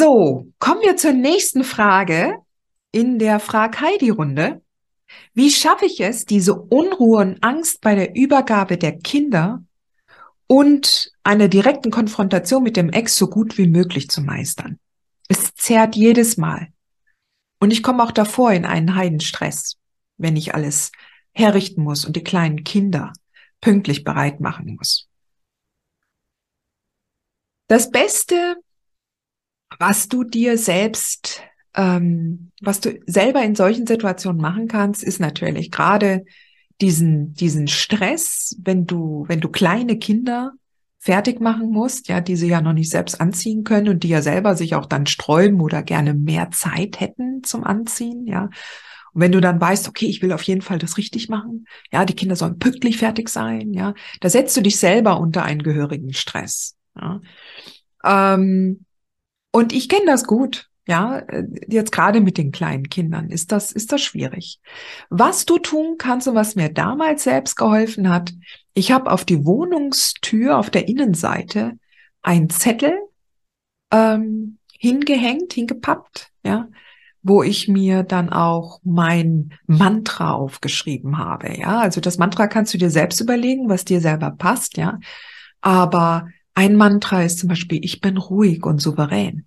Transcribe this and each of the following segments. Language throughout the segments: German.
So, kommen wir zur nächsten Frage in der Frag Heidi Runde. Wie schaffe ich es, diese Unruhe und Angst bei der Übergabe der Kinder und einer direkten Konfrontation mit dem Ex so gut wie möglich zu meistern? Es zerrt jedes Mal. Und ich komme auch davor in einen Heidenstress, wenn ich alles herrichten muss und die kleinen Kinder pünktlich bereit machen muss. Das Beste, was du dir selbst, ähm, was du selber in solchen Situationen machen kannst, ist natürlich gerade diesen, diesen Stress, wenn du, wenn du kleine Kinder fertig machen musst, ja, die sie ja noch nicht selbst anziehen können und die ja selber sich auch dann sträuben oder gerne mehr Zeit hätten zum Anziehen, ja. Und wenn du dann weißt, okay, ich will auf jeden Fall das richtig machen, ja, die Kinder sollen pünktlich fertig sein, ja, da setzt du dich selber unter einen gehörigen Stress. Ja. Ähm, und ich kenne das gut. Ja, äh, jetzt gerade mit den kleinen Kindern ist das, ist das schwierig. Was du tun kannst und was mir damals selbst geholfen hat, ich habe auf die Wohnungstür auf der Innenseite ein Zettel ähm, hingehängt, hingepappt, ja, wo ich mir dann auch mein Mantra aufgeschrieben habe. Ja, also das Mantra kannst du dir selbst überlegen, was dir selber passt, ja. Aber ein Mantra ist zum Beispiel, ich bin ruhig und souverän.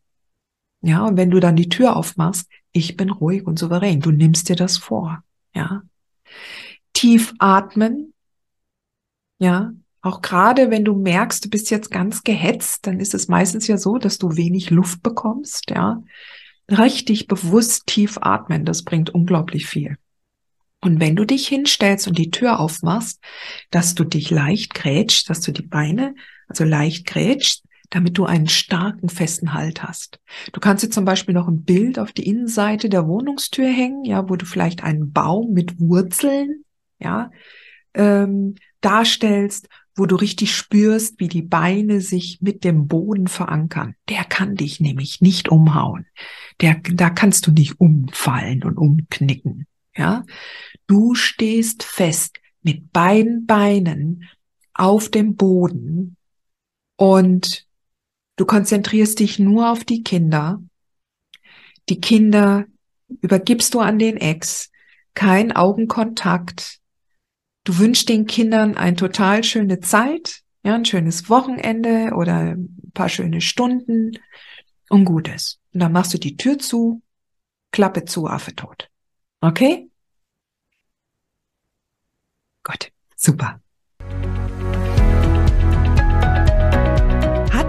Ja, und wenn du dann die Tür aufmachst, ich bin ruhig und souverän. Du nimmst dir das vor. Ja. Tief atmen. Ja. Auch gerade wenn du merkst, du bist jetzt ganz gehetzt, dann ist es meistens ja so, dass du wenig Luft bekommst. Ja. Richtig bewusst tief atmen. Das bringt unglaublich viel. Und wenn du dich hinstellst und die Tür aufmachst, dass du dich leicht grätscht, dass du die Beine also leicht grätscht, damit du einen starken, festen Halt hast. Du kannst dir zum Beispiel noch ein Bild auf die Innenseite der Wohnungstür hängen, ja, wo du vielleicht einen Baum mit Wurzeln, ja, ähm, darstellst, wo du richtig spürst, wie die Beine sich mit dem Boden verankern. Der kann dich nämlich nicht umhauen. Der, da kannst du nicht umfallen und umknicken, ja. Du stehst fest mit beiden Beinen auf dem Boden und du konzentrierst dich nur auf die Kinder. Die Kinder übergibst du an den Ex, kein Augenkontakt. Du wünschst den Kindern eine total schöne Zeit, ja, ein schönes Wochenende oder ein paar schöne Stunden und Gutes. Und dann machst du die Tür zu, Klappe zu, Affe tot. Okay? Gut, super.